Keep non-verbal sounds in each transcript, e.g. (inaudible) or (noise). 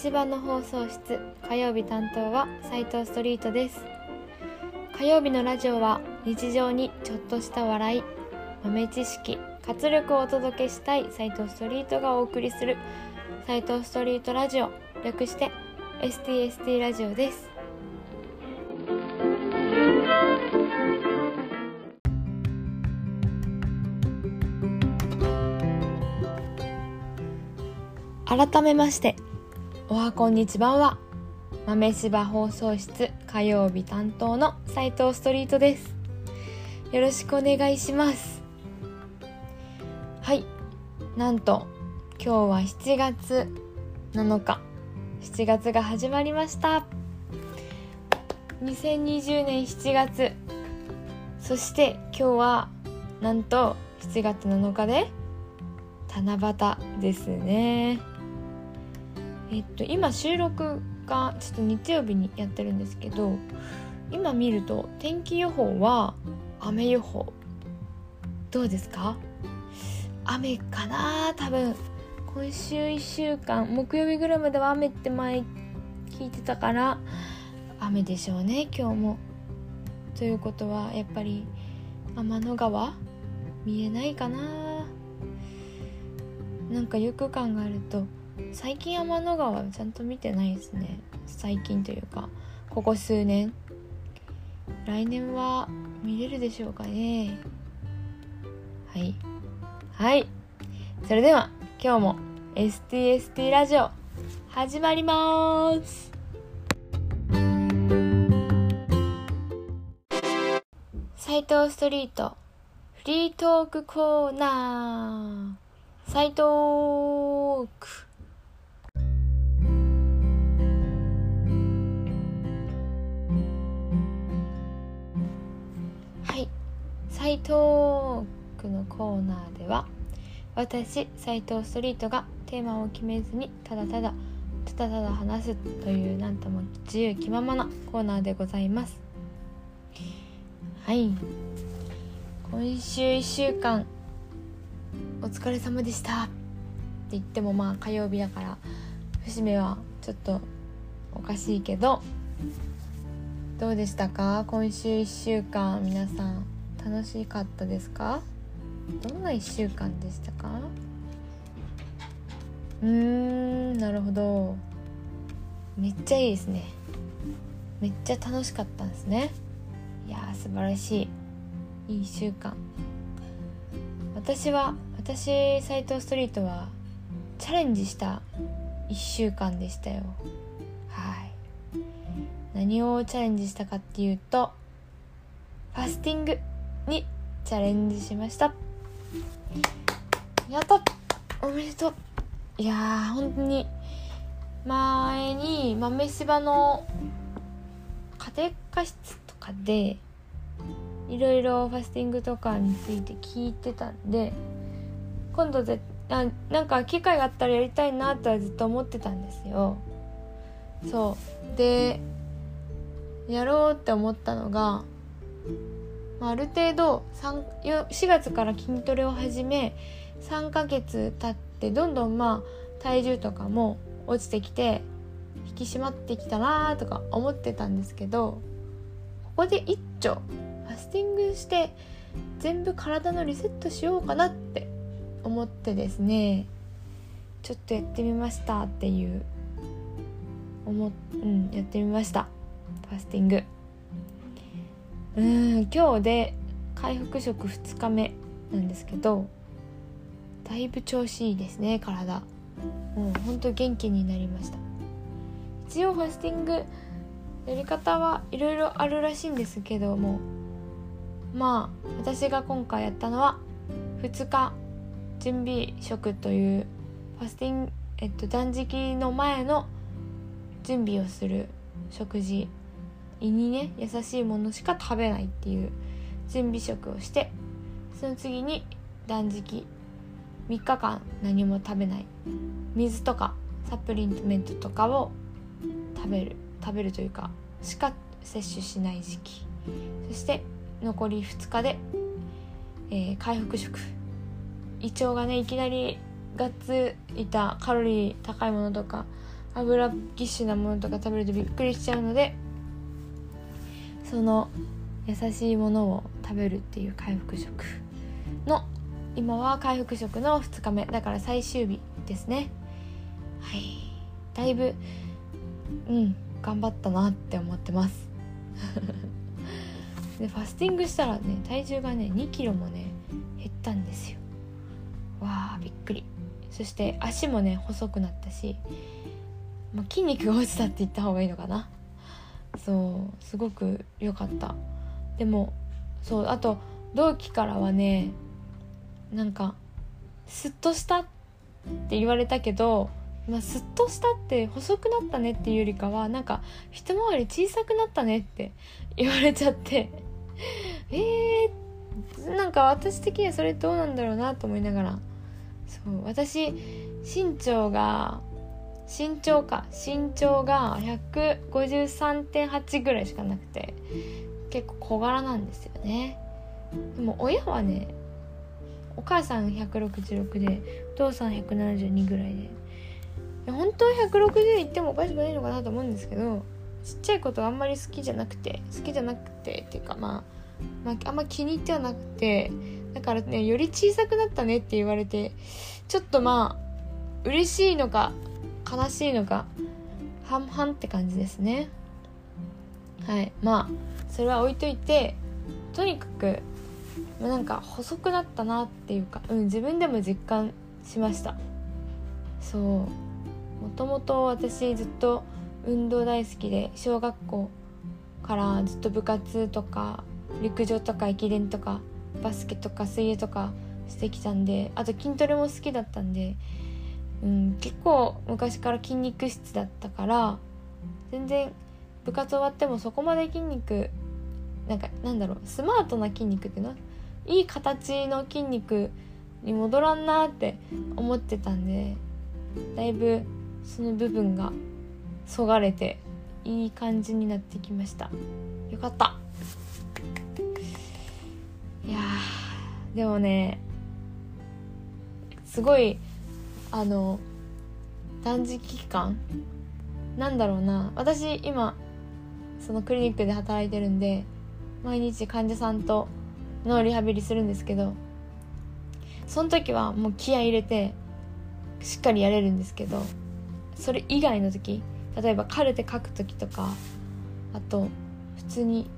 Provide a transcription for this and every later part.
芝の放送室火曜日担当は斉藤ストリートです。火曜日のラジオは日常にちょっとした笑い豆知識活力をお届けしたい斉藤ストリートがお送りする斉藤ストリートラジオ略して STST ラジオです。改めましておはこんにちは。豆柴放送室火曜日担当の斉藤ストリートです。よろしくお願いします。はい。なんと今日は7月7日。7月が始まりました。2020年7月。そして今日はなんと7月7日で七夕ですね。えっと今収録がちょっと日曜日にやってるんですけど今見ると天気予報は雨予報。どうですか？雨かな？多分今週1週間木曜日ぐらいまでは雨って前聞いてたから雨でしょうね今日も。ということはやっぱり天の川見えないかな？なんかよく考えると最近天の川ちゃんと見てないですね。最近というかここ数年。来年は見れるでしょうかね。はい。はい。それでは今日も STST ラジオ始まります。斉藤ストリートフリートークコーナー。斉藤ーク斉藤区のコーナーでは私斉藤ストリートがテーマを決めずにただただただただ話すというなんとも自由気ままなコーナーでございます。はい。今週1週間お疲れ様でした。って言ってもまあ火曜日だから節目はちょっとおかしいけどどうでしたか？今週1週間皆さん。楽しかったですか？どんな1週間でしたか？うーんなるほど。めっちゃいいですね。めっちゃ楽しかったんですね。いやー素晴らしい。いい1週間。私は私斎藤ストリートはチャレンジした1週間でしたよ。はい。何をチャレンジしたかっていうとファスティング。にチャレンジしました。やったおめでとう。いやー本当に前に豆柴の家庭科室とかでいろいろファスティングとかについて聞いてたんで今度ぜあなんか機会があったらやりたいなとはずっと思ってたんですよ。そう。でやろうって思ったのがある程度4月から筋トレを始め3ヶ月経ってどんどんまあ体重とかも落ちてきて引き締まってきたなとか思ってたんですけどここで一丁ファスティングして全部体のリセットしようかなって思ってですねちょっとやってみましたっていう思うんやってみましたファスティング。うん今日で回復食2日目なんですけどだいぶ調子いいですね体。もうほんと元気になりました。一応ファスティングやり方はいろいろあるらしいんですけどもまあ私が今回やったのは2日準備食というファスティング、えっと、断食の前の準備をする食事胃にね優しいものしか食べないっていう準備食をしてその次に断食。3日間何も食べない。水とかサプリメントとかを食べる。食べるというかしか摂取しない時期。そして残り2日で、えー、回復食。胃腸がねいきなりガッツいたカロリー高いものとか油ぎっしゅなものとか食べるとびっくりしちゃうのでその優しいものを食べるっていう回復食の今は回復食の2日目だから最終日ですね。はい。だいぶうん頑張ったなって思ってます。(laughs) でファスティングしたらね体重がね2キロもね減ったんですよ。わあびっくり。そして足もね細くなったし、まあ、筋肉が落ちたって言った方がいいのかな。そうすごく良かった。でもそうあと同期からはねなんかスッとしたって言われたけど、まあ、スッとしたって細くなったねっていうよりかはなんか一回り小さくなったねって (laughs) 言われちゃって (laughs) えー、なんか私的にはそれどうなんだろうなと思いながら。そう私身長が身長か身長が153.8ぐらいしかなくて結構小柄なんですよね。でも親はねお母さん166でお父さん172ぐらいで。本当は160いってもおかしくないのかなと思うんですけどちっちゃいことあんまり好きじゃなくて好きじゃなくてっていうかまあ、まあ、あんま気に入ってはなくてだからねより小さくなったねって言われてちょっとまあ嬉しいのか悲しいのか半々って感じですね。はい。まあそれは置いといてとにかくなんか細くなったなっていうか、うん、自分でも実感しました。そう。もともと私ずっと運動大好きで小学校からずっと部活とか陸上とか駅伝とかバスケとか水泳とかしてきたんであと筋トレも好きだったんで、うん、結構昔から筋肉質だったから全然部活終わってもそこまで筋肉なんかなんだろうスマートな筋肉っていうの？いい形の筋肉に戻らんなって思ってたんでだいぶその部分がそがれていい感じになってきました。よかった。いやでもねすごいあの断食期間？なんだろうな。私今そのクリニックで働いてるんで毎日患者さんとのリハビリするんですけどその時はもう気合入れてしっかりやれるんですけどそれ以外の時例えばカルテ書く時とかあと普通に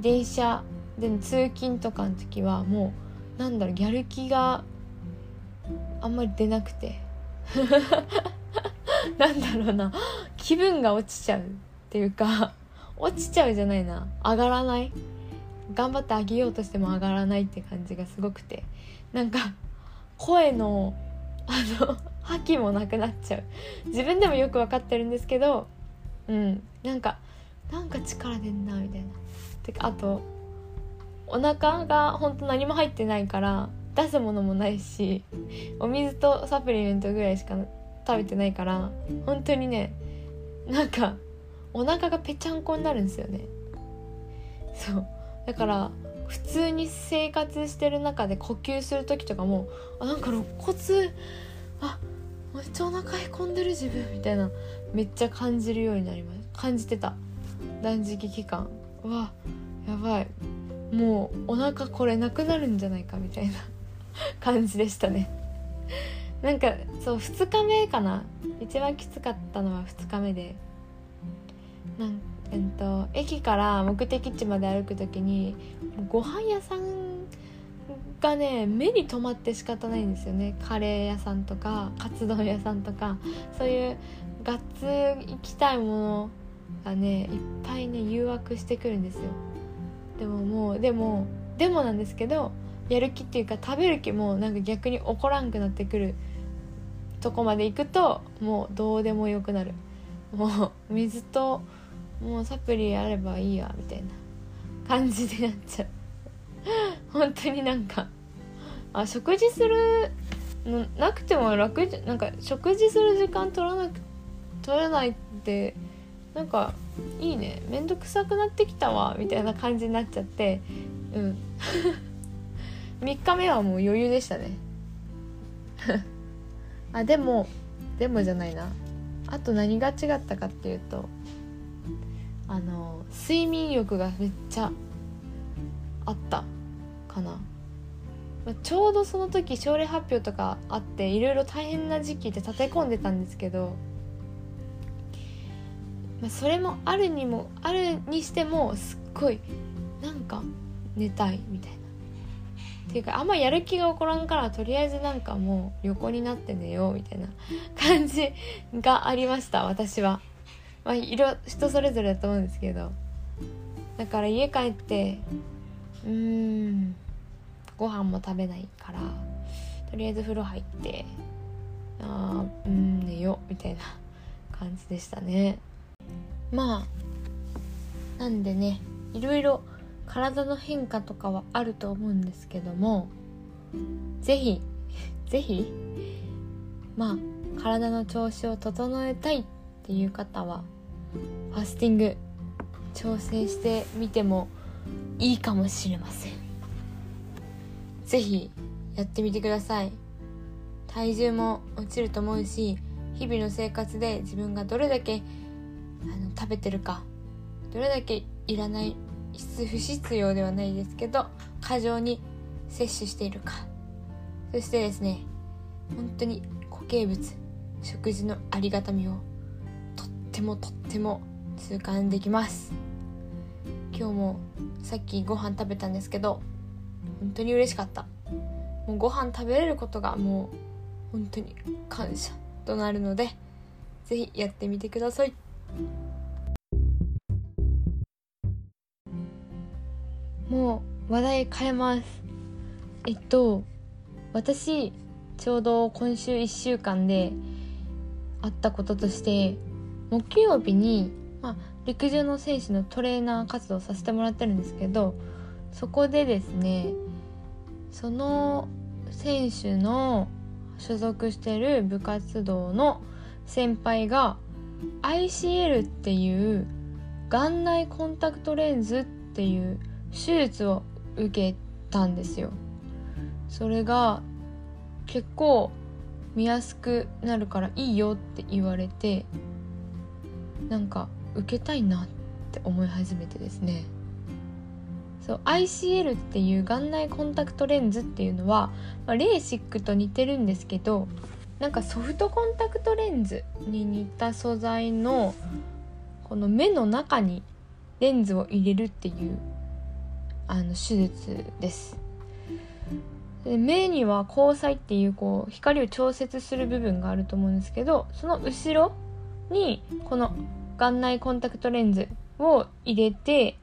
電車での通勤とかの時はもうなんだろうやる気があんまり出なくて。(laughs) なんだろうな。気分が落ちちゃうっていうか落ちちゃうじゃないな。上がらない。頑張ってあげようとしても上がらないって感じがすごくて。なんか声のあの覇気もなくなっちゃう。自分でもよく分かってるんですけどうん。なんかなんか力出んなみたいな。てかあとお腹がほんと何も入ってないから出すものもないしお水とサプリメントぐらいしか食べてないから本当にねなんかお腹がぺちゃんこになるんですよね。そう。だから普通に生活してる中で呼吸する時とかもあなんか肋骨あめっちゃお腹へこんでる自分みたいなめっちゃ感じるようになりました感じてた。断食期間。うわやばい。もうお腹これなくなるんじゃないかみたいな。感じでしたね。なんかそう2日目かな。一番きつかったのは2日目で。なんえっと、駅から目的地まで歩く時にご飯屋さんがね目に留まって仕方ないんですよね。カレー屋さんとかカツ丼屋さんとか。そういうガッツ行きたいものがねいっぱいね誘惑してくるんですよ。でももうでもでもなんですけどやる気っていうか食べる気もなんか逆に起こらんくなってくるとこまで行くともうどうでもよくなる。もう水ともうサプリあればいいやみたいな感じでなっちゃう。本当になんかあ食事するのなくても楽じなんか食事する時間取らなく取れないってなんかいいね。めんどくさくなってきたわみたいな感じになっちゃって。うん。3日目はもう余裕でしたね。(laughs) あでもでもじゃないな。あと何が違ったかっていうとあの睡眠欲がめっちゃあったかな。まあちょうどその時症例発表とかあっていろいろ大変な時期で立て込んでたんですけど、まあ、それもあるにもあるにしてもすっごいなんか寝たいみたいな。っていうかあんまやる気が起こらんからとりあえずなんかもう横になって寝ようみたいな感じがありました私は。まあ、いろ人それぞれだと思うんですけどだから家帰ってうーんご飯も食べないからとりあえず風呂入ってあーうん寝ようみたいな感じでしたねまあなんでねいろいろ体の変化とかはあると思うんですけども是非是非まあ体の調子を整えたいっていう方はファスティング調整してみてもいいかもしれません。是非やってみてください。体重も落ちると思うし日々の生活で自分がどれだけあの食べてるかどれだけいらない不必要ではないですけど過剰に摂取しているか。そしてですね本当に固形物食事のありがたみをとってもとっても痛感できます。今日もさっきご飯食べたんですけど本当に嬉しかった。もうご飯食べれることがもう本当に感謝となるので是非やってみてください。もう話題変えます。えっと私ちょうど今週1週間であったこととして木曜日に、まあ、陸上の選手のトレーナー活動させてもらってるんですけどそこでですねその選手の所属してる部活動の先輩が ICL っていう眼内コンタクトレンズっていう手術を受けたんですよ。それが結構見やすくなるからいいよって言われてなんか受けたいなって思い始めてですね。そう ICL っていう眼内コンタクトレンズっていうのは、まあ、レーシックと似てるんですけどなんかソフトコンタクトレンズに似た素材のこの目の中にレンズを入れるっていうあの手術です。で目には虹彩っていうこう光を調節する部分があると思うんですけどその後ろにこの眼内コンタクトレンズを入れて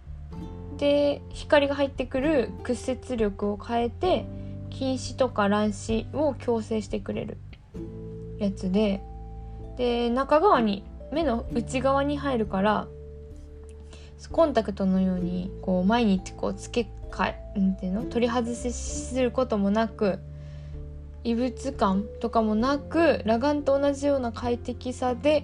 で光が入ってくる屈折力を変えて近視とか乱視を矯正してくれるやつでで中側に目の内側に入るからコンタクトのようにこう毎日こう付け替えなんていうの？取り外しすることもなく異物感とかもなく裸眼と同じような快適さで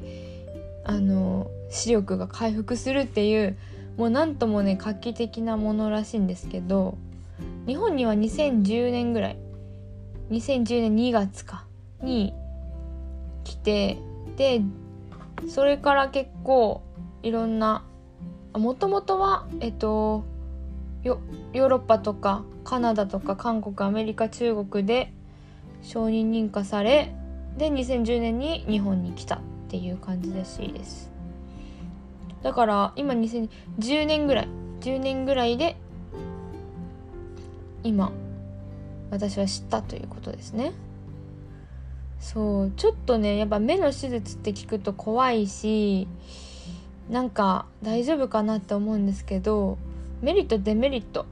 あの視力が回復するっていうもうなんともね画期的なものらしいんですけど日本には2010年ぐらい2010年2月かに来てでそれから結構いろんなもともとはえっとヨーロッパとかカナダとか韓国アメリカ中国で承認認可されで2010年に日本に来たっていう感じらしいです。だから今2010年ぐらい10年ぐらいで今私は知ったということですね。そうちょっとねやっぱ目の手術って聞くと怖いしなんか大丈夫かなって思うんですけどメリットデメリット。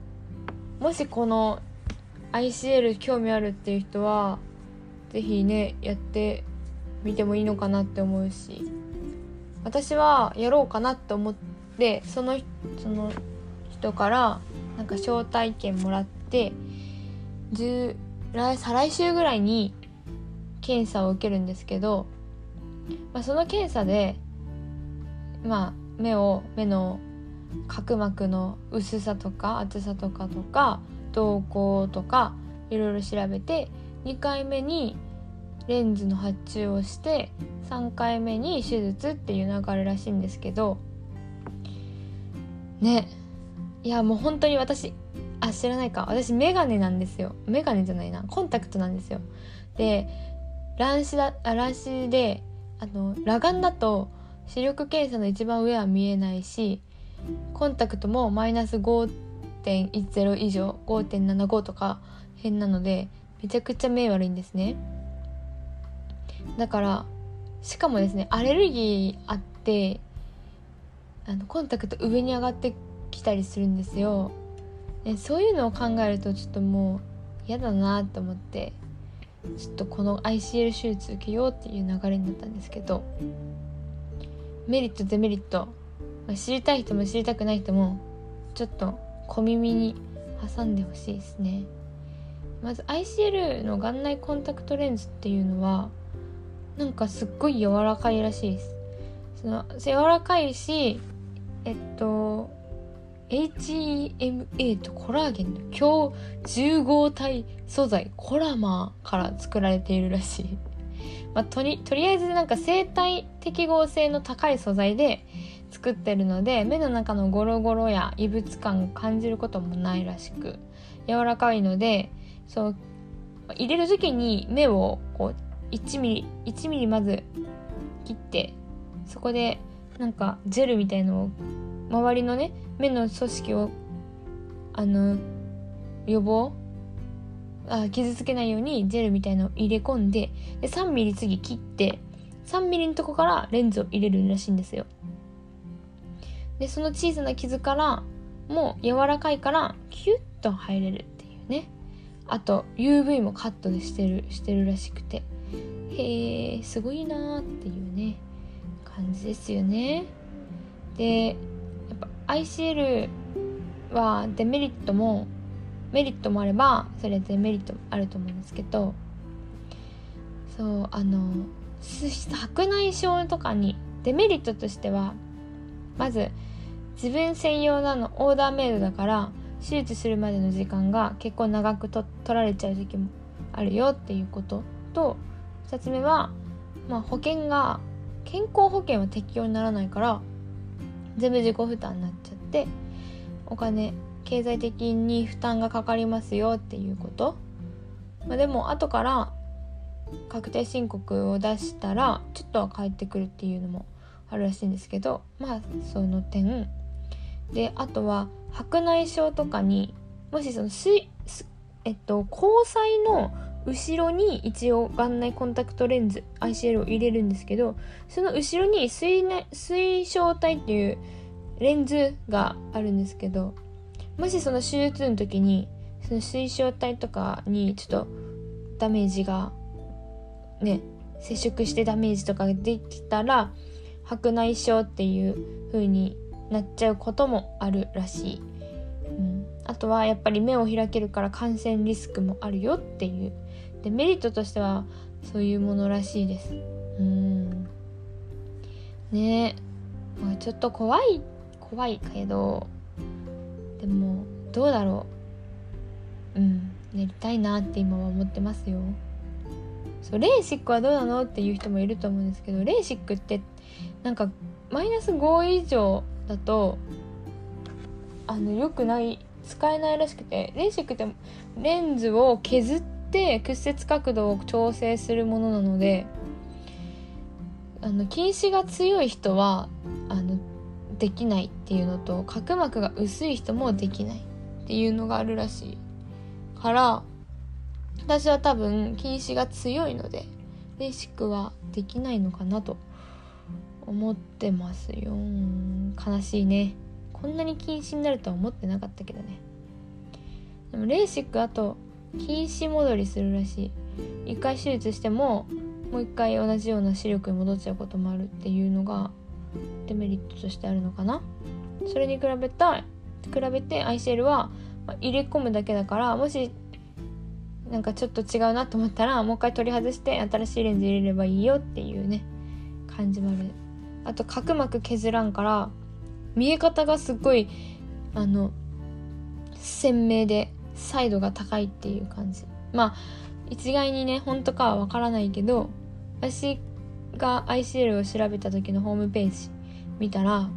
もしこの ICL 興味あるっていう人は是非ねやってみてもいいのかなって思うし。私はやろうかなって思ってそのその人からなんか招待券もらって来再来週ぐらいに検査を受けるんですけど、まあ、その検査でまあ目を目の角膜の薄さとか厚さとかとか瞳孔とかいろいろ調べて2回目にレンズの発注をして3回目に手術っていう流れらしいんですけどね。いやもう本当に私あ知らないか。私メガネなんですよ。メガネじゃないな。コンタクトなんですよ。で乱視だあ乱視であの裸眼だと視力検査の一番上は見えないしコンタクトもマイナス5.10以上5.75とか変なのでめちゃくちゃ目悪いんですね。だからしかもですねアレルギーあってあのコンタクト上に上がってきたりするんですよ。でそういうのを考えるとちょっともう嫌だなと思ってちょっとこの ICL 手術受けようっていう流れになったんですけど。メリットデメリット、まあ、知りたい人も知りたくない人もちょっと小耳に挟んでほしいですね。まず ICL の眼内コンタクトレンズっていうのはなんかすっごい柔らかいらしいです。その柔らかいしえっと HEMA とコラーゲンの強重合体素材コラマーから作られているらしい、まあ、とりとりあえずなんか生体適合性の高い素材で作ってるので目の中のゴロゴロや異物感を感じることもないらしく柔らかいのでそう入れる時に目をこう1ミリ1ミリまず切ってそこでなんかジェルみたいのを周りのね目の組織をあの予防あ傷つけないようにジェルみたいのを入れ込んでで3ミリ次切って3ミリのとこからレンズを入れるらしいんですよ。でその小さな傷からもう柔らかいからキュッと入れるっていうね。あと UV もカットでしてるしてるらしくて。へえすごいなーっていうね感じですよね。でやっぱ ICL はデメリットもメリットもあればそれデメリットもあると思うんですけどそうあの白内障とかにデメリットとしてはまず自分専用なのオーダーメイドだから手術するまでの時間が結構長くと取られちゃう時もあるよっていうこと。と2つ目は、まあ、保険が健康保険は適用にならないから全部自己負担になっちゃってお金経済的に負担がかかりますよっていうこと、まあ、でも後から確定申告を出したらちょっとは返ってくるっていうのもあるらしいんですけどまあその点。であとは白内障とかにもしその水えっと交際の後ろに一応眼内コンタクトレンズ ICL を入れるんですけどその後ろに水,、ね、水晶体っていうレンズがあるんですけどもしその手術の時にその水晶体とかにちょっとダメージがね接触してダメージとかができたら白内障っていう風になっちゃうこともあるらしい、うん、あとはやっぱり目を開けるから感染リスクもあるよっていう。でメリットとしてはそういうものらしいです。うん。ね。えちょっと怖い怖いけど。でもどうだろう。うんやりたいなって今は思ってますよ。そうレーシックはどうなのっていう人もいると思うんですけどレーシックってなんかマイナス5以上だとあの良くない使えないらしくてレーシックってレンズを削って屈折角度を調整するものなのであの近視が強い人はあできないっていうのと角膜が薄い人もできないっていうのがあるらしいから私は多分近視が強いのでレーシックはできないのかなと思ってますよ。悲しいね。こんなに近視になるとは思ってなかったけどね。でもレーシックあと近視戻りするらしい。一回手術してももう一回同じような視力に戻っちゃうこともあるっていうのがデメリットとしてあるのかな？それに比べた比べてアイシェルは入れ込むだけだからもしなんかちょっと違うなと思ったらもう一回取り外して新しいレンズ入れればいいよっていうね感じもある。あと角膜削らんから見え方がすっごいあの鮮明で彩度が高いっていう感じ。まあ一概にね本当かはわからないけど私が ICL を調べた時のホームページ見たら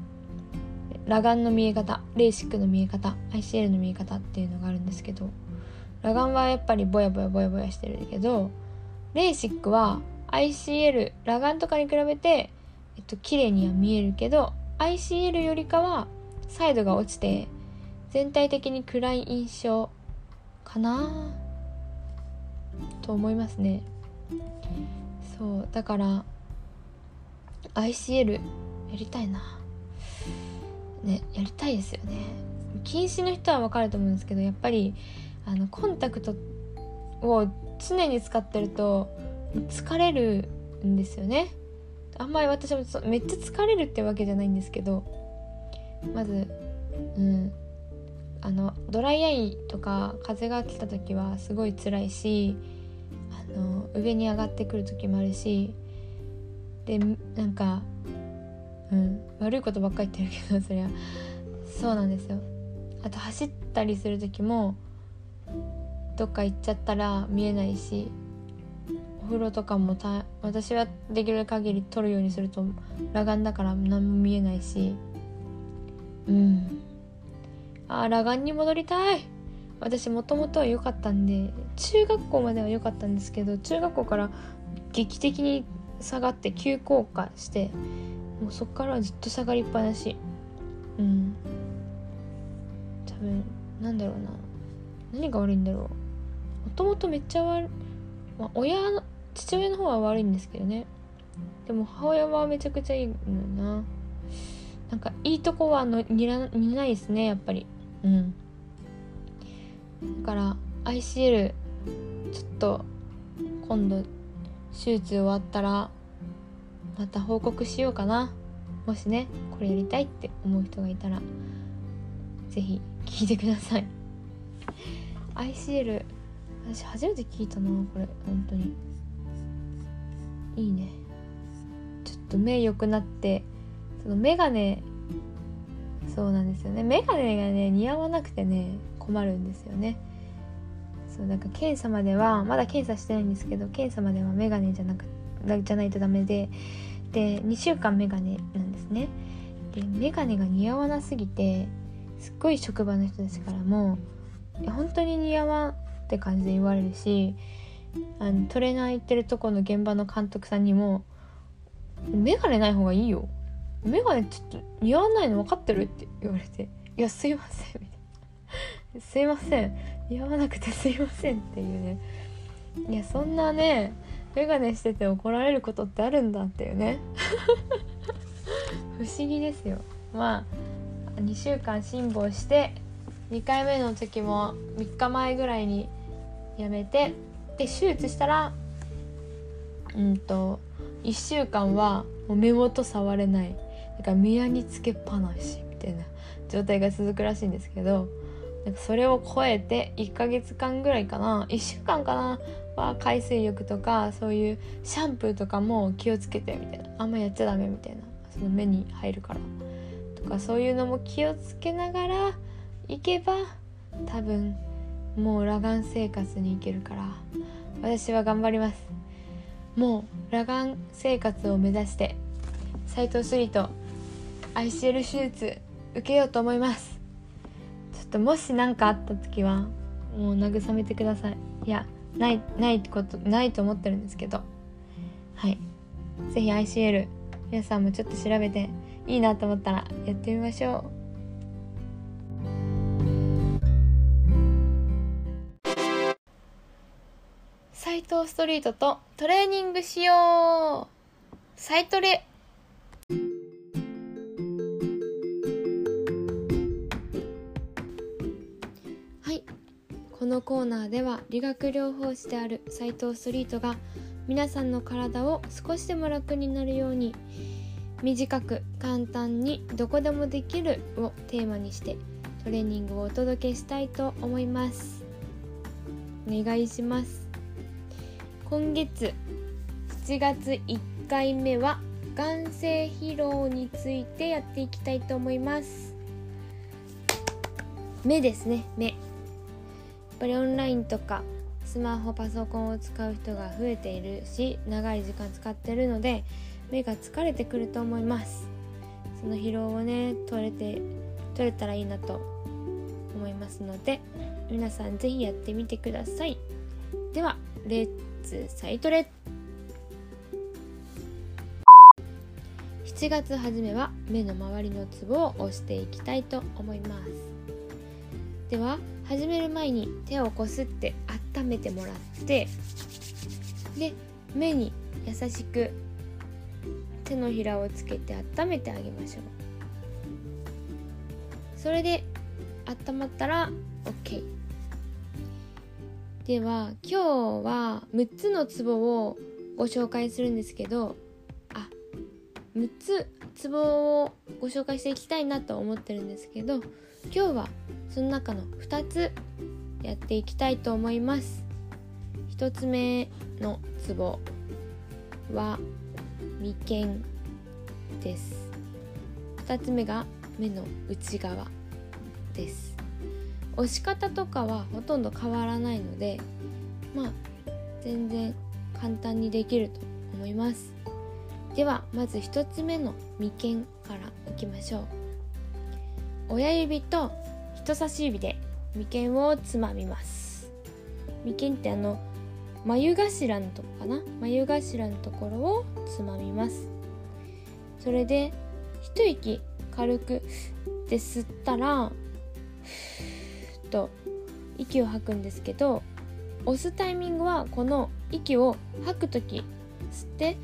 裸眼の見え方レーシックの見え方 ICL の見え方っていうのがあるんですけど裸眼はやっぱりぼやぼやぼやぼやしてるけどレーシックは ICL 裸眼とかに比べて、えっと綺麗には見えるけど ICL よりかはサイドが落ちて全体的に暗い印象かな？と思いますね。そうだから ICL やりたいな。ねやりたいですよね。禁止の人は分かると思うんですけどやっぱりあのコンタクトを常に使ってると疲れるんですよね。あんまり私もめっちゃ疲れるってわけじゃないんですけどまずうん。あのドライアイとか風が来た時はすごい辛いしあの上に上がってくる時もあるしでなんかうん悪いことばっかり言ってるけど (laughs) そりゃ。そうなんですよ。あと走ったりする時もどっか行っちゃったら見えないしお風呂とかもた私はできる限り撮るようにすると裸眼だから何も見えないし。うん。あ裸眼に戻りたい。私もともとは良かったんで中学校までは良かったんですけど中学校から劇的に下がって急降下してもうそっからずっと下がりっぱなし。うん。多分なんだろうな。何が悪いんだろう。もともとめっちゃ悪い、まあ、親の父親の方は悪いんですけどね。でも母親はめちゃくちゃいいのな。なんかいいとこはの似ら似ないですねやっぱり。うん。だから ICL ちょっと今度手術終わったらまた報告しようかな。もしねこれやりたいって思う人がいたら是非聞いてください。(laughs) ICL 私初めて聞いたなこれ。本当に。いいね。ちょっと目良くなってそのメガネそうなんですよね。メガネがね似合わなくてね困るんですよね。そうなんか検査まではまだ検査してないんですけど検査まではメガネじゃなくじゃないとダメでで2週間メガネなんですねでメガネが似合わなすぎてすっごい職場の人たちからも「本当に似合わん」って感じで言われるしあのトレーナー行ってるとこの現場の監督さんにも「メガネない方がいいよメガネちょっと似合わないの分かってる?」って言われて「いやすいません」みたいな「すいません。似合わなくてすいません」っていうね。いやそんなねメガネしてて怒られることってあるんだっていうね。(laughs) 不思議ですよ。まあ2週間辛抱して2回目の時も3日前ぐらいにやめてで手術したらうんと1週間はもう目元触れない。だから目やにつけっぱなしみたいな状態が続くらしいんですけどなんかそれを超えて1ヶ月間ぐらいかな1週間かなは海水浴とかそういうシャンプーとかも気をつけてみたいなあんまやっちゃダメみたいなその目に入るからとかそういうのも気をつけながら行けば多分もう裸眼生活に行けるから私は頑張りますもう裸眼生活を目指して斎藤スリート ICL 手術受けようと思いますともし何かあった時はもう慰めてください。いやないないことないと思ってるんですけど。はい。是非 ICL 皆さんもちょっと調べていいなと思ったらやってみましょう。斎藤ストリートとトレーニングしよう。サイトレ。このコーナーでは理学療法士である斎藤ストリートが皆さんの体を少しでも楽になるように短く簡単にどこでもできるをテーマにしてトレーニングをお届けしたいと思います。お願いします。今月7月1回目は眼性疲労についてやっていきたいと思います。目ですね目。ぱりオンラインとかスマホパソコンを使う人が増えているし長い時間使ってるので目が疲れてくると思います。その疲労をね取れて取れたらいいなと思いますので皆さん是非やってみてください。ではレッツサイトレ7月初めは目の周りのツボを押していきたいと思います。では始める前に手をこすって温めてもらってで目に優しく手のひらをつけて温めてあげましょう。それで温まったら OK では今日は6つのツボをご紹介するんですけどあ6つツボをご紹介していきたいなと思ってるんですけど今日はその中の2つやっていきたいと思います。1つ目のツボは眉間です。2つ目が目の内側です。押し方とかはほとんど変わらないのでまあ全然簡単にできると思います。ではまず1つ目の眉間からいきましょう。親指と人差し指で眉間をつまみます。眉間ってあの眉頭のとこかな？眉頭のところをつまみます。それで一息軽くで吸ったらふっと息を吐くんですけど押すタイミングはこの息を吐く時吸って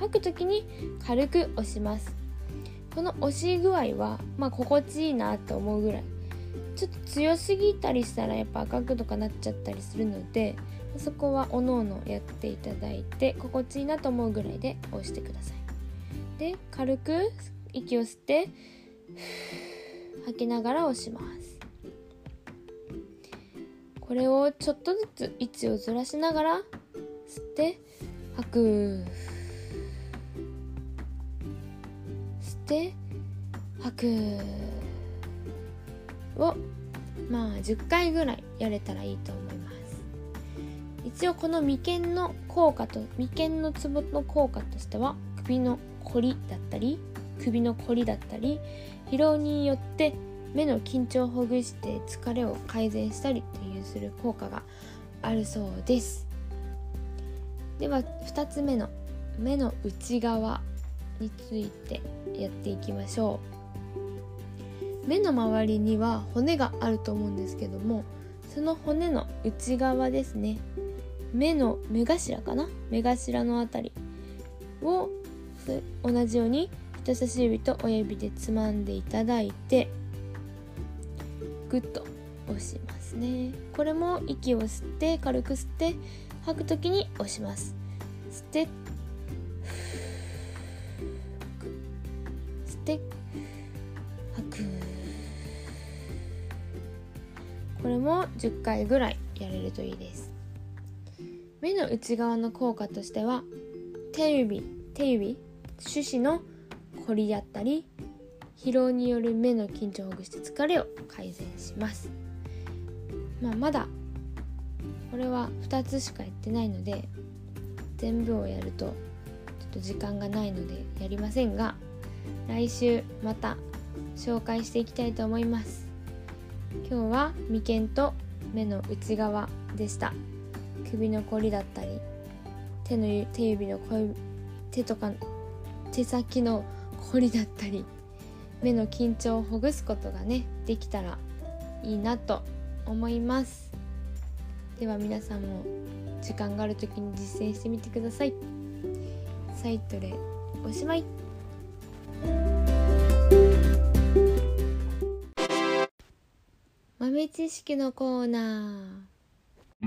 吐く時に軽く押します。この押し具合はまあ心地いいなと思うぐらい。ちょっと強すぎたりしたらやっぱ赤くとかなっちゃったりするのでそこはおのおのやっていただいて心地いいなと思うぐらいで押してください。で軽く息を吸って吐きながら押します。これをちょっとずつ位置をずらしながら吸って吐く。吸って吐くをまあ10回ぐらいやれたらいいと思います。一応この眉間の効果と眉間のツボの効果としては首のこりだったり首のこりだったり疲労によって目の緊張をほぐして疲れを改善したりっていうする効果があるそうです。では2つ目の目の内側。についてやっていきましょう。目の周りには骨があると思うんですけどもその骨の内側ですね。目の目頭かな？目頭のあたりを同じように人差し指と親指でつまんでいただいてグッと押しますね。これも息を吸って軽く吸って吐く時に押します。吸っても10回ぐらいやれるといいです。目の内側の効果としては手指手指手指のこりだったり疲労による目の緊張をほぐして疲れを改善します、まあ、まだこれは2つしかやってないので全部をやるとちょっと時間がないのでやりませんが来週また紹介していきたいと思います。今日は眉間と目の内側でした。首のこりだったり手の手指の手とか手先のこりだったり目の緊張をほぐすことがねできたらいいなと思います。では皆さんも時間がある時に実践してみてください。サイトでおしまい。豆知識のコーナー。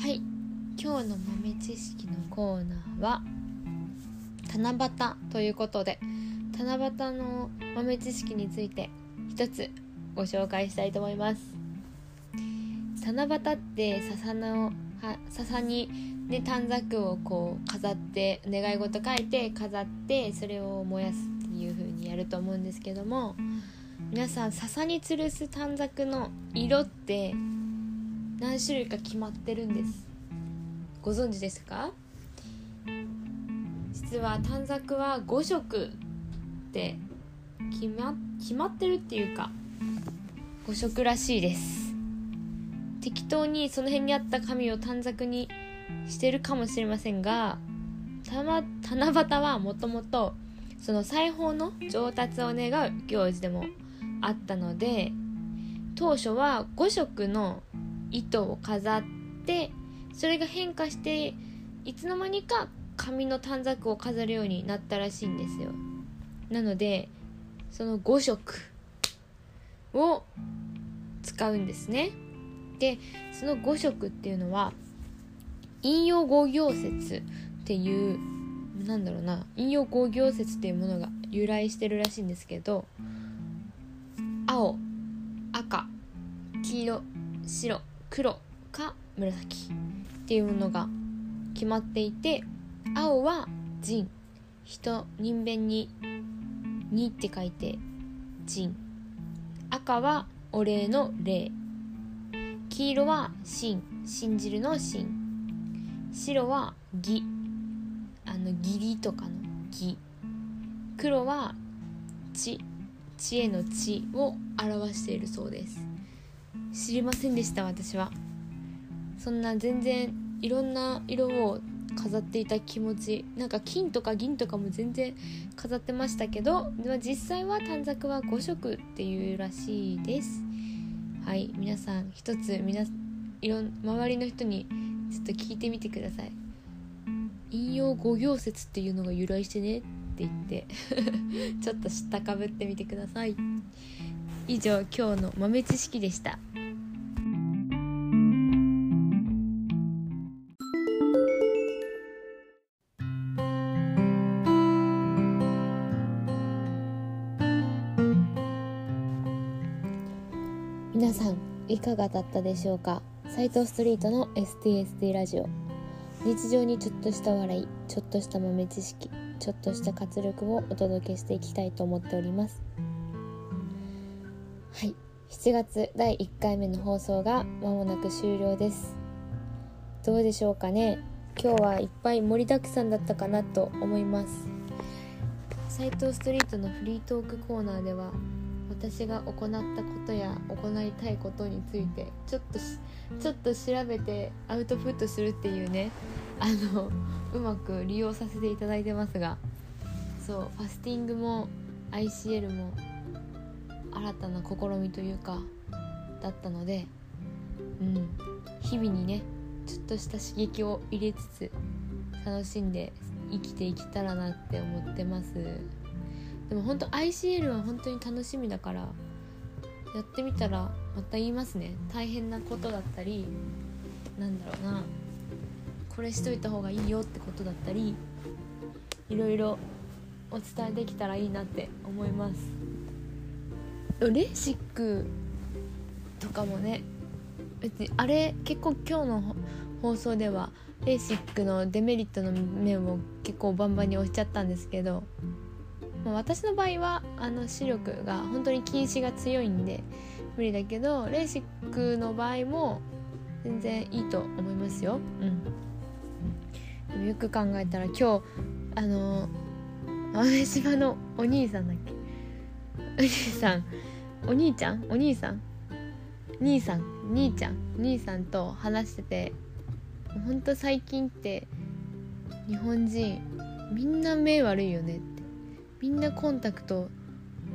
はい。今日の豆知識のコーナーは七夕ということで七夕の豆知識について一つご紹介したいと思います。七夕って笹のは笹にね短冊をこう飾って願い事書いて飾ってそれを燃やす。やると思うんですけども皆さん笹に吊るす短冊の色って何種類か決まってるんです。ご存知ですか？実は短冊は5色って決ま決まってるっていうか5色らしいです。適当にその辺にあった紙を短冊にしてるかもしれませんが七夕はもともとその裁縫の上達を願う行事でもあったので当初は5色の糸を飾ってそれが変化していつの間にか紙の短冊を飾るようになったらしいんですよ。なのでその5色を使うんですね。でその5色っていうのは引用五行説っていうなんだろうな引用五行説っていうものが由来してるらしいんですけど青赤黄色白黒か紫っていうものが決まっていて青は人人人弁に「に」って書いて人赤はお礼の礼。黄色は信信じるの信。白は義。あの義理とかの義。黒は知知恵の知を表しているそうです。知りませんでした私は。そんな全然いろんな色を飾っていた気持ち。なんか金とか銀とかも全然飾ってましたけど実際は短冊は5色っていうらしいです。はい皆さん一つ皆いろん周りの人にちょっと聞いてみてください。引用五行説っていうのが由来してねって言ってちょっと知ったかぶってみてください。以上今日の豆知識でした。皆さんいかがだったでしょうか？斉藤ストリートの STSD ラジオ日常にちょっとした笑いちょっとした豆知識ちょっとした活力をお届けしていきたいと思っております。はい。7月第1回目の放送が間もなく終了です。どうでしょうかね？今日はいっぱい盛りだくさんだったかなと思います。斉藤ストリートのフリートークコーナーでは私が行ったことや行いたいことについてちょっとちょっと調べてアウトプットするっていうねあのうまく利用させていただいてますがそうファスティングも ICL も新たな試みというかだったのでうん日々にねちょっとした刺激を入れつつ楽しんで生きていけたらなって思ってます。でも本当 ICL は本当に楽しみだからやってみたらまた言いますね。大変なことだったりなんだろうな。これしといた方がいいよってことだったりいろいろお伝えできたらいいなって思います。レーシックとかもね別にあれ結構今日の放送ではレーシックのデメリットの面を結構バンバンに押しちゃったんですけどまあ、私の場合はあの視力が本当に近視が強いんで無理だけどレーシックの場合も全然いいと思いますよ。うん、よく考えたら今日あの豆島のお兄さんだっけ？お兄さん。お兄ちゃん？お兄さん？兄さん。兄ちゃん。兄さんと話しててほんと最近って日本人みんな目悪いよねってみんなコンタクト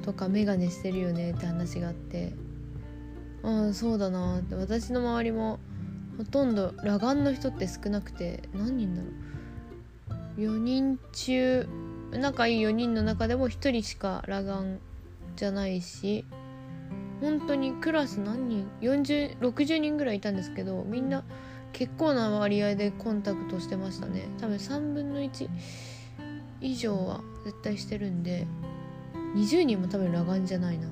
とか眼鏡してるよねって話があってああそうだなって。私の周りもほとんど裸眼の人って少なくて何人だろう。4人中仲いい4人の中でも1人しか裸眼じゃないし本当にクラス何人？4060人ぐらいいたんですけどみんな結構な割合でコンタクトしてましたね。多分3分の1以上は絶対してるんで20人も多分裸眼じゃないな。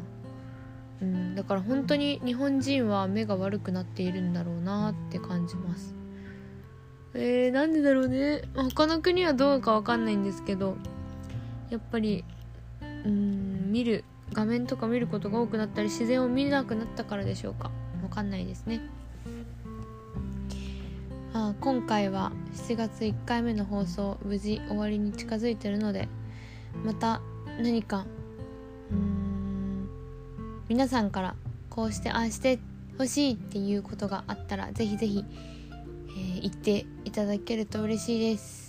うんだから本当に日本人は目が悪くなっているんだろうなって感じます。えー、なんでだろうね。他の国はどうかわかんないんですけどやっぱりうん見る画面とか見ることが多くなったり自然を見なくなったからでしょうか。わかんないですね。今回は7月1回目の放送無事終わりに近づいてるのでまた何かうーん皆さんからこうしてああしてほしいっていうことがあったらぜひぜひ、えー言っていただけると嬉しいです。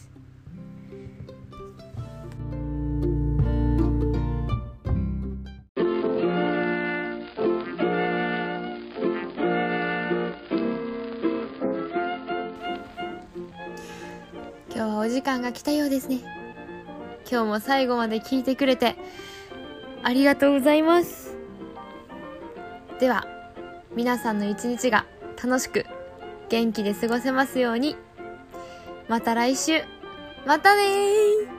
間が来たようですね。今日も最後まで聞いてくれてありがとうございます。では皆さんの一日が楽しく元気で過ごせますように。また来週。またねー。